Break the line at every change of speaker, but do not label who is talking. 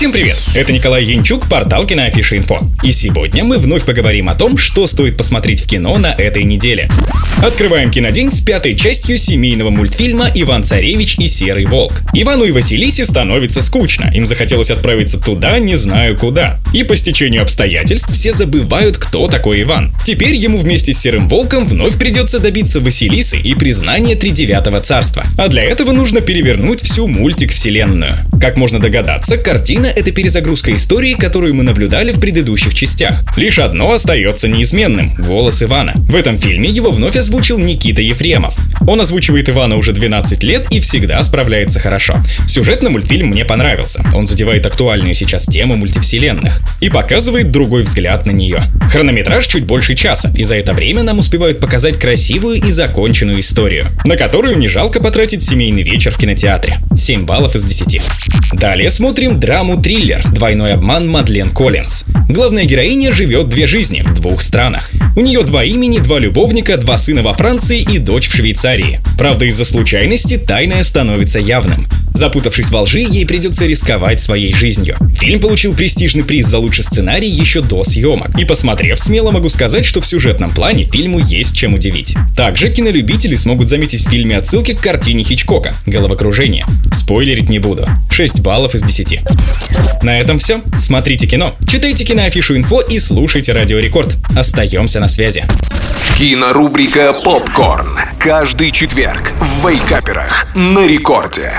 Всем привет! Это Николай Янчук, портал Киноафиша Инфо. И сегодня мы вновь поговорим о том, что стоит посмотреть в кино на этой неделе. Открываем кинодень с пятой частью семейного мультфильма «Иван Царевич и Серый Волк». Ивану и Василисе становится скучно, им захотелось отправиться туда, не знаю куда. И по стечению обстоятельств все забывают, кто такой Иван. Теперь ему вместе с Серым Волком вновь придется добиться Василисы и признания Тридевятого царства. А для этого нужно перевернуть всю мультик-вселенную. Как можно догадаться, картина — это перезагрузка истории, которую мы наблюдали в предыдущих частях. Лишь одно остается неизменным — голос Ивана. В этом фильме его вновь озвучил Никита Ефремов. Он озвучивает Ивана уже 12 лет и всегда справляется хорошо. Сюжетно мультфильм мне понравился. Он задевает актуальную сейчас тему мультивселенных и показывает другой взгляд на нее. Хронометраж чуть больше часа, и за это время нам успевают показать красивую и законченную историю, на которую не жалко потратить семейный вечер в кинотеатре. 7 баллов из 10. Далее смотрим драму-триллер «Двойной обман Мадлен Коллинз». Главная героиня живет две жизни в двух странах. У нее два имени, два любовника, два сына во Франции и дочь в Швейцарии. Правда, из-за случайности тайное становится явным. Запутавшись во лжи, ей придется рисковать своей жизнью. Фильм получил престижный приз за лучший сценарий еще до съемок. И посмотрев, смело могу сказать, что в сюжетном плане фильму есть чем удивить. Также кинолюбители смогут заметить в фильме отсылки к картине Хичкока «Головокружение». Спойлерить не буду. 6 баллов из 10. На этом все. Смотрите кино, читайте киноафишу инфо и слушайте Радио Рекорд. Остаемся на связи.
Кинорубрика «Попкорн». Каждый четверг в Вейкаперах на рекорде.